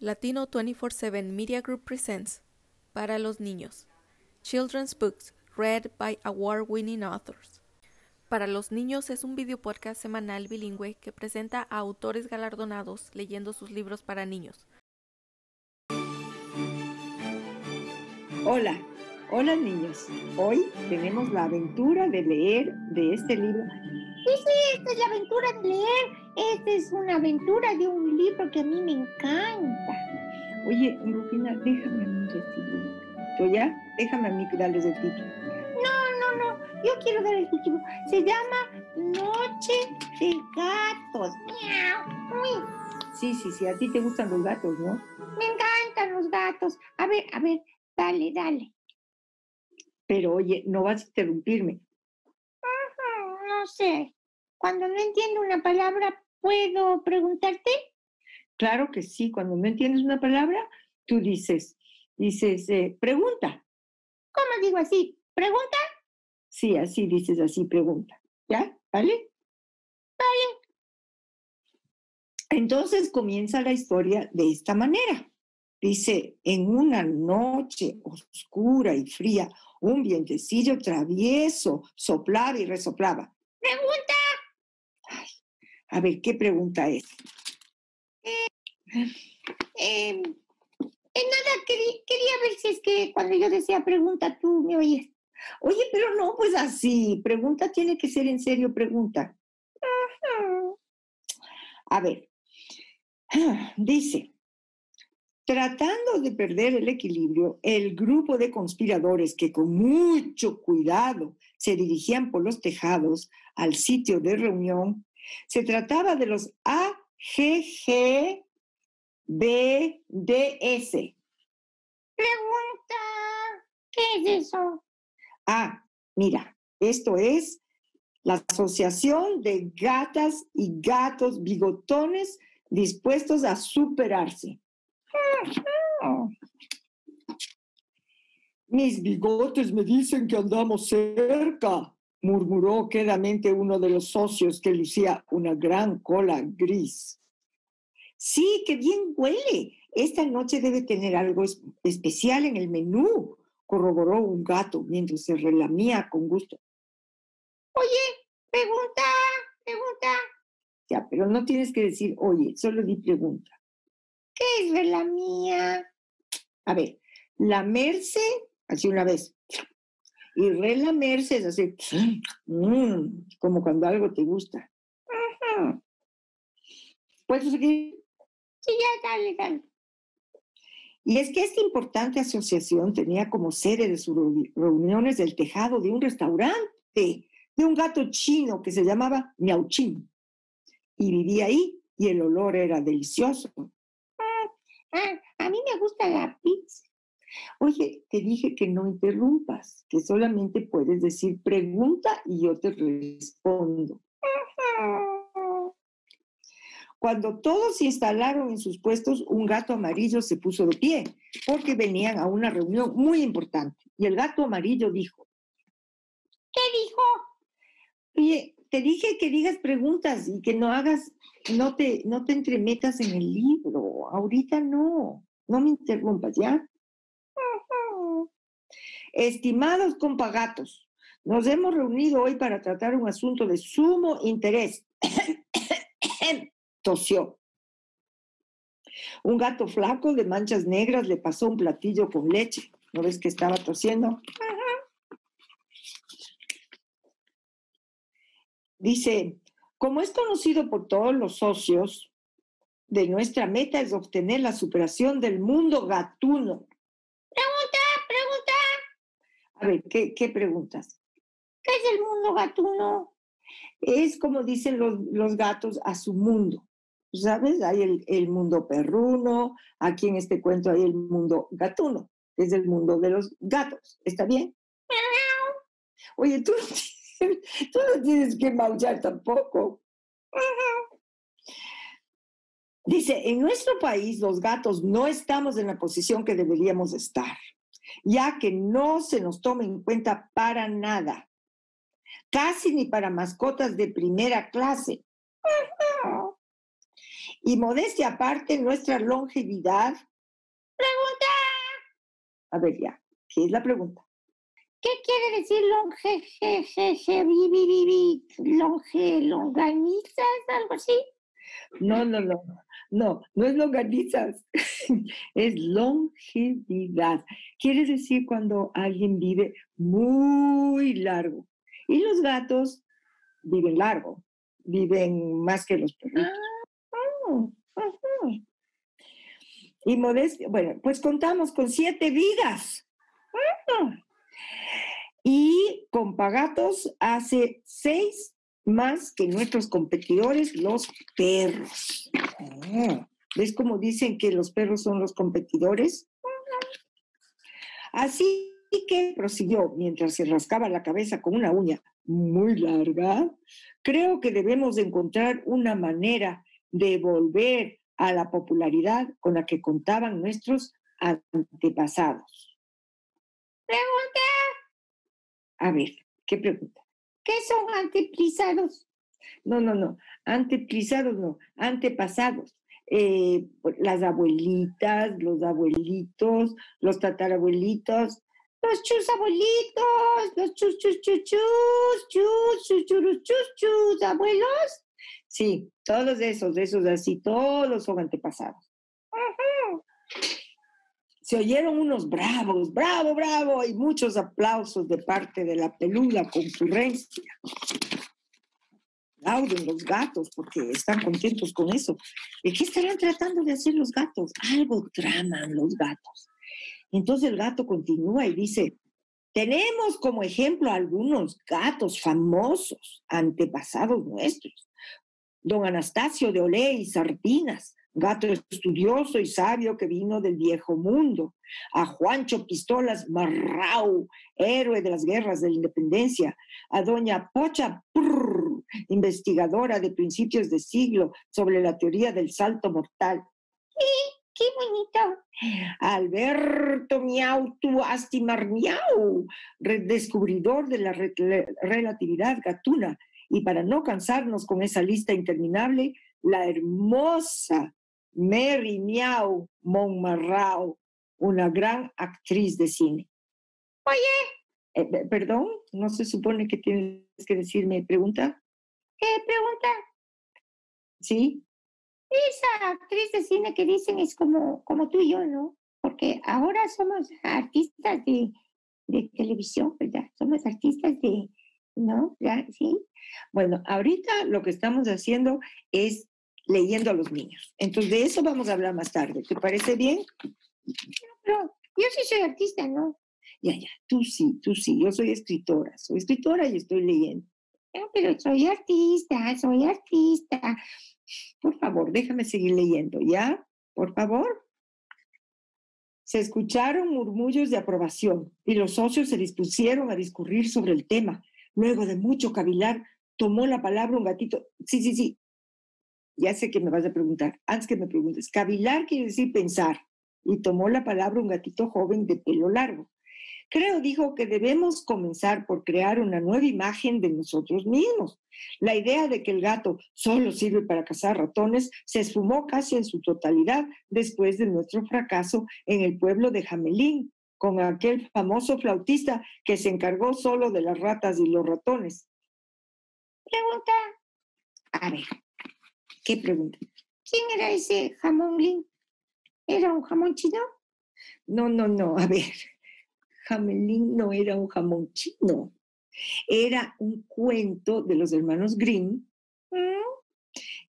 Latino 24/7 Media Group presents Para los niños. Children's Books read by award-winning authors. Para los niños es un video podcast semanal bilingüe que presenta a autores galardonados leyendo sus libros para niños. Hola, hola niños. Hoy tenemos la aventura de leer de este libro. Sí, sí, esta es la aventura de leer. Esta es una aventura de un libro que a mí me encanta. Oye, Rufina, déjame a mí recibir. ¿Tú ya? Déjame a mí darles el título. No, no, no. Yo quiero dar el título. Se llama Noche de Gatos. Miau. Sí, sí, sí, a ti te gustan los gatos, ¿no? me encantan los gatos. A ver, a ver, dale, dale. Pero oye, no vas a interrumpirme. No sé. Cuando no entiendo una palabra, ¿puedo preguntarte? Claro que sí, cuando no entiendes una palabra, tú dices, dices, eh, pregunta. ¿Cómo digo así? ¿Pregunta? Sí, así dices, así pregunta. ¿Ya? ¿Vale? Vale. Entonces comienza la historia de esta manera. Dice, en una noche oscura y fría, un vientecillo travieso soplaba y resoplaba. Pregunta. A ver, ¿qué pregunta es? Eh, en nada, querí- quería ver si es que cuando yo decía pregunta, tú me oyes. Oye, pero no, pues así, pregunta tiene que ser en serio, pregunta. A ver, dice, tratando de perder el equilibrio, el grupo de conspiradores que con mucho cuidado se dirigían por los tejados al sitio de reunión, se trataba de los AGGBDS. Pregunta. ¿Qué es eso? Ah, mira, esto es la Asociación de Gatas y Gatos Bigotones dispuestos a superarse. Mis bigotes me dicen que andamos cerca, murmuró quedamente uno de los socios que lucía una gran cola gris. Sí, qué bien huele. Esta noche debe tener algo es- especial en el menú, corroboró un gato mientras se relamía con gusto. pregunta. Pregunta. Ya, pero no tienes que decir, oye, solo di pregunta. ¿Qué es ver la mía? A ver, lamerse, así una vez. Y relamerse es así, mm, como cuando algo te gusta. ¿Puedes seguir? Sí, ya, dale, dale. Y es que esta importante asociación tenía como sede de sus reuni- reuniones el tejado de un restaurante de un gato chino que se llamaba Miauchín. Y vivía ahí y el olor era delicioso. Ah, a mí me gusta la pizza. Oye, te dije que no interrumpas, que solamente puedes decir pregunta y yo te respondo. Cuando todos se instalaron en sus puestos, un gato amarillo se puso de pie porque venían a una reunión muy importante. Y el gato amarillo dijo, ¿Qué dijo? Oye, te dije que digas preguntas y que no hagas, no te, no te entremetas en el libro. Ahorita no, no me interrumpas, ¿ya? Estimados compagatos, nos hemos reunido hoy para tratar un asunto de sumo interés. Tosió. Un gato flaco de manchas negras le pasó un platillo con leche. ¿No ves que estaba tosiendo? Dice, como es conocido por todos los socios, de nuestra meta es obtener la superación del mundo gatuno. A ver, ¿qué, qué preguntas? ¿Qué es el mundo gatuno? Es como dicen los, los gatos a su mundo. ¿Sabes? Hay el, el mundo perruno, aquí en este cuento hay el mundo gatuno, que es el mundo de los gatos. ¿Está bien? Oye, tú, tú no tienes que maullar tampoco. Dice, en nuestro país los gatos no estamos en la posición que deberíamos estar, ya que no se nos toma en cuenta para nada, casi ni para mascotas de primera clase. Y modestia aparte, nuestra longevidad. Pregunta. A ver, ya, ¿qué es la pregunta? ¿Qué quiere decir longe, je, je, je, vi, vi, longe, longanizas, algo así? No, no, no, no, no es longanizas, es longevidad. Quiere decir cuando alguien vive muy largo. Y los gatos viven largo, viven más que los perritos. Ujú. Y modestia, bueno, pues contamos con siete vidas. Mm, Y con Pagatos hace seis más que nuestros competidores, los perros. Ah, ¿Ves cómo dicen que los perros son los competidores? Así que prosiguió mientras se rascaba la cabeza con una uña muy larga. Creo que debemos de encontrar una manera de volver a la popularidad con la que contaban nuestros antepasados. Pregunta. A ver, ¿qué pregunta? ¿Qué son anteplizados? No, no, no. Anteplizados no, antepasados. Eh, las abuelitas, los abuelitos, los tatarabuelitos. Los chus abuelitos, los chus chus chus chus, chus chus churus chus chus, abuelos. Sí, todos esos, esos así, todos son antepasados. Se oyeron unos bravos, bravo, bravo, y muchos aplausos de parte de la peluda concurrencia. Aplauden los gatos porque están contentos con eso. ¿Y qué estarán tratando de hacer los gatos? Algo traman los gatos. Entonces el gato continúa y dice, tenemos como ejemplo algunos gatos famosos, antepasados nuestros. Don Anastasio de Olé y Sardinas, gato estudioso y sabio que vino del viejo mundo. A Juancho Pistolas Marrau, héroe de las guerras de la independencia. A doña Pocha Prr, investigadora de principios de siglo sobre la teoría del salto mortal. Qué bonito. Alberto Miau tu Astimar Miau, redescubridor de la relatividad gatuna. Y para no cansarnos con esa lista interminable, la hermosa Mary Miau Monmarrao, una gran actriz de cine. Oye, Eh, pe- perdón, no se supone que tienes que decirme pregunta, ¿qué pregunta? ¿sí? Esa actriz de cine que dicen es como, como tú y yo, ¿no? Porque ahora somos artistas de, de televisión, ¿verdad? Somos artistas de, ¿no? ¿Ya? ¿Sí? Bueno, ahorita lo que estamos haciendo es leyendo a los niños. Entonces, de eso vamos a hablar más tarde. ¿Te parece bien? Pero yo sí soy artista, ¿no? Ya, ya, tú sí, tú sí. Yo soy escritora, soy escritora y estoy leyendo. Ah, Pero soy artista, soy artista. Por favor, déjame seguir leyendo, ¿ya? Por favor. Se escucharon murmullos de aprobación y los socios se dispusieron a discurrir sobre el tema. Luego de mucho cavilar, tomó la palabra un gatito. Sí, sí, sí. Ya sé que me vas a preguntar. Antes que me preguntes, cavilar quiere decir pensar. Y tomó la palabra un gatito joven de pelo largo. Creo, dijo, que debemos comenzar por crear una nueva imagen de nosotros mismos. La idea de que el gato solo sirve para cazar ratones se esfumó casi en su totalidad después de nuestro fracaso en el pueblo de Jamelín, con aquel famoso flautista que se encargó solo de las ratas y los ratones. Pregunta, A ver, ¿qué pregunta? ¿quién era ese jamón lin? ¿Era un jamón chino? No, no, no, a ver. Jamelín no era un jamón chino. Era un cuento de los hermanos Grimm Mm,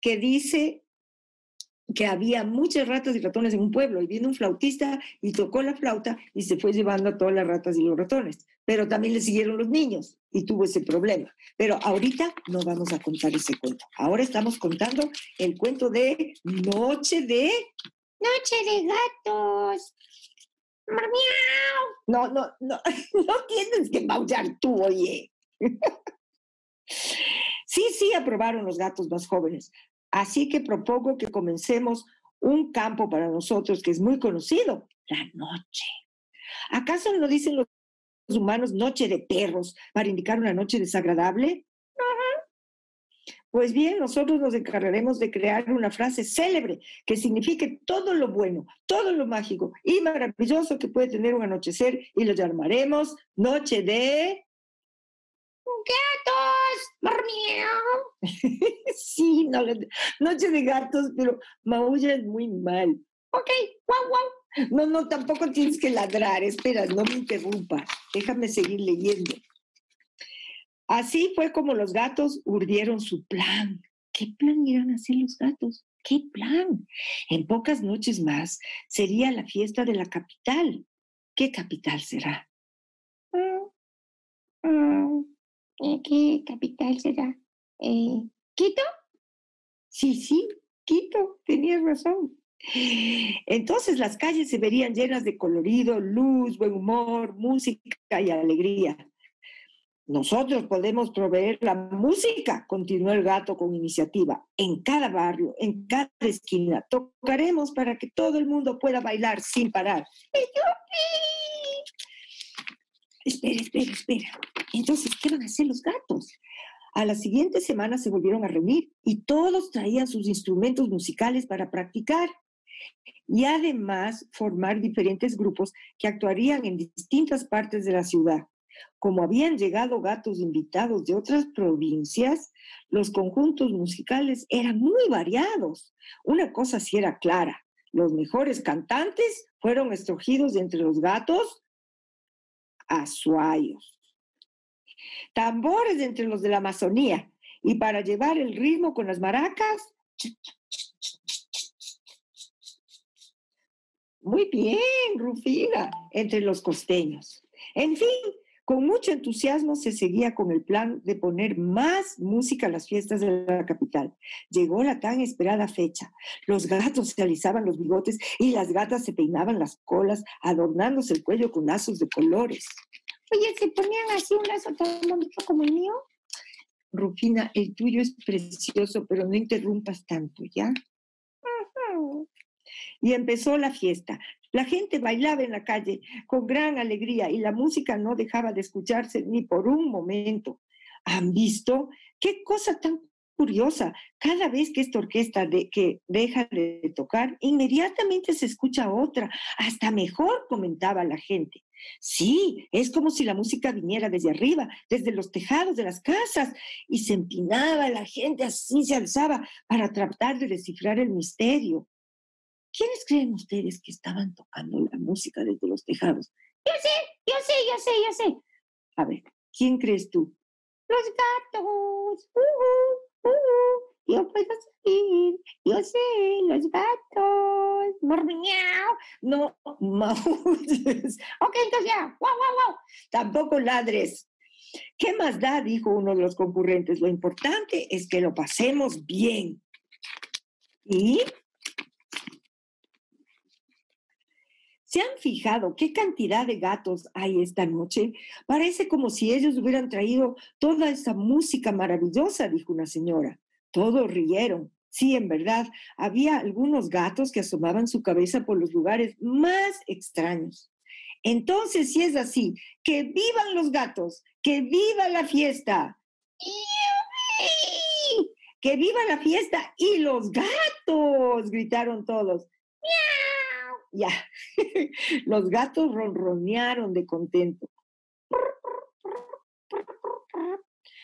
que dice que había muchas ratas y ratones en un pueblo y vino un flautista y tocó la flauta y se fue llevando a todas las ratas y los ratones. Pero también le siguieron los niños y tuvo ese problema. Pero ahorita no vamos a contar ese cuento. Ahora estamos contando el cuento de Noche de... Noche de gatos. Miau. No, no, no, no tienes que maullar tú, oye. Sí, sí, aprobaron los gatos más jóvenes. Así que propongo que comencemos un campo para nosotros que es muy conocido, la noche. ¿Acaso no dicen los humanos noche de perros para indicar una noche desagradable? Pues bien, nosotros nos encargaremos de crear una frase célebre que signifique todo lo bueno, todo lo mágico y maravilloso que puede tener un anochecer y lo llamaremos Noche de... ¡Gatos! sí, no, Noche de gatos, pero maullan muy mal. Ok, guau, guau. No, no, tampoco tienes que ladrar. Espera, no me interrumpas. Déjame seguir leyendo. Así fue como los gatos urdieron su plan. ¿Qué plan irán a hacer los gatos? ¿Qué plan? En pocas noches más sería la fiesta de la capital. ¿Qué capital será? Mm, mm, ¿Qué capital será? Eh, ¿Quito? Sí, sí, Quito, tenías razón. Entonces las calles se verían llenas de colorido, luz, buen humor, música y alegría. Nosotros podemos proveer la música, continuó el gato con iniciativa. En cada barrio, en cada esquina, tocaremos para que todo el mundo pueda bailar sin parar. Espera, espera, espera. Entonces, ¿qué van a hacer los gatos? A la siguiente semana se volvieron a reunir y todos traían sus instrumentos musicales para practicar y además formar diferentes grupos que actuarían en distintas partes de la ciudad. Como habían llegado gatos invitados de otras provincias, los conjuntos musicales eran muy variados. Una cosa sí era clara, los mejores cantantes fueron escogidos entre los gatos azuayos. Tambores entre los de la Amazonía y para llevar el ritmo con las maracas. Muy bien, Rufina, entre los costeños. En fin, con mucho entusiasmo se seguía con el plan de poner más música a las fiestas de la capital. Llegó la tan esperada fecha. Los gatos se alisaban los bigotes y las gatas se peinaban las colas, adornándose el cuello con lazos de colores. Oye, ¿se ponían así un lazo tan bonito como el mío? Rufina, el tuyo es precioso, pero no interrumpas tanto, ¿ya? Y empezó la fiesta. La gente bailaba en la calle con gran alegría y la música no dejaba de escucharse ni por un momento. ¿Han visto? Qué cosa tan curiosa. Cada vez que esta orquesta de, que deja de tocar, inmediatamente se escucha otra, hasta mejor, comentaba la gente. Sí, es como si la música viniera desde arriba, desde los tejados de las casas, y se empinaba la gente, así se alzaba para tratar de descifrar el misterio. ¿Quiénes creen ustedes que estaban tocando la música desde los tejados? Yo sé, yo sé, yo sé, yo sé. A ver, ¿quién crees tú? Los gatos. Uh, uh, uh. Yo puedo salir. Yo sé, los gatos. Mormiñao. No, maulles. Ok, entonces ya. Wow, wow, wow. Tampoco ladres. ¿Qué más da? Dijo uno de los concurrentes. Lo importante es que lo pasemos bien. ¿Y ¿Se han fijado qué cantidad de gatos hay esta noche? Parece como si ellos hubieran traído toda esa música maravillosa, dijo una señora. Todos rieron. Sí, en verdad, había algunos gatos que asomaban su cabeza por los lugares más extraños. Entonces, si es así, que vivan los gatos, que viva la fiesta. ¡Que viva la fiesta y los gatos! gritaron todos. Ya, los gatos ronronearon de contento.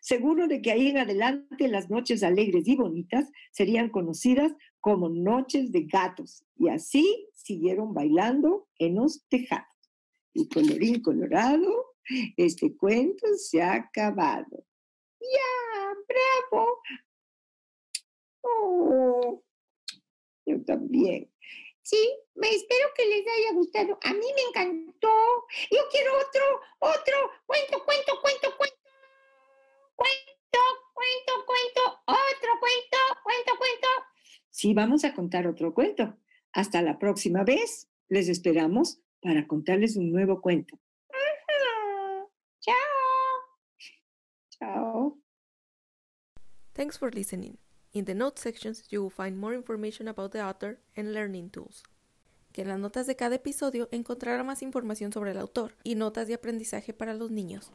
Seguro de que ahí en adelante las noches alegres y bonitas serían conocidas como noches de gatos. Y así siguieron bailando en los tejados. Y colorín colorado, este cuento se ha acabado. ¡Ya! ¡Bravo! Oh, yo también. Sí, me espero que les haya gustado. A mí me encantó. Yo quiero otro, otro. Cuento, cuento, cuento, cuento. Cuento, cuento, cuento. Otro cuento, cuento, cuento. Sí, vamos a contar otro cuento. Hasta la próxima vez. Les esperamos para contarles un nuevo cuento. Chao. Chao. Thanks for listening. In the notes sections, you will find more information about the author and learning tools. Que en las notas de cada episodio encontrará más información sobre el autor y notas de aprendizaje para los niños.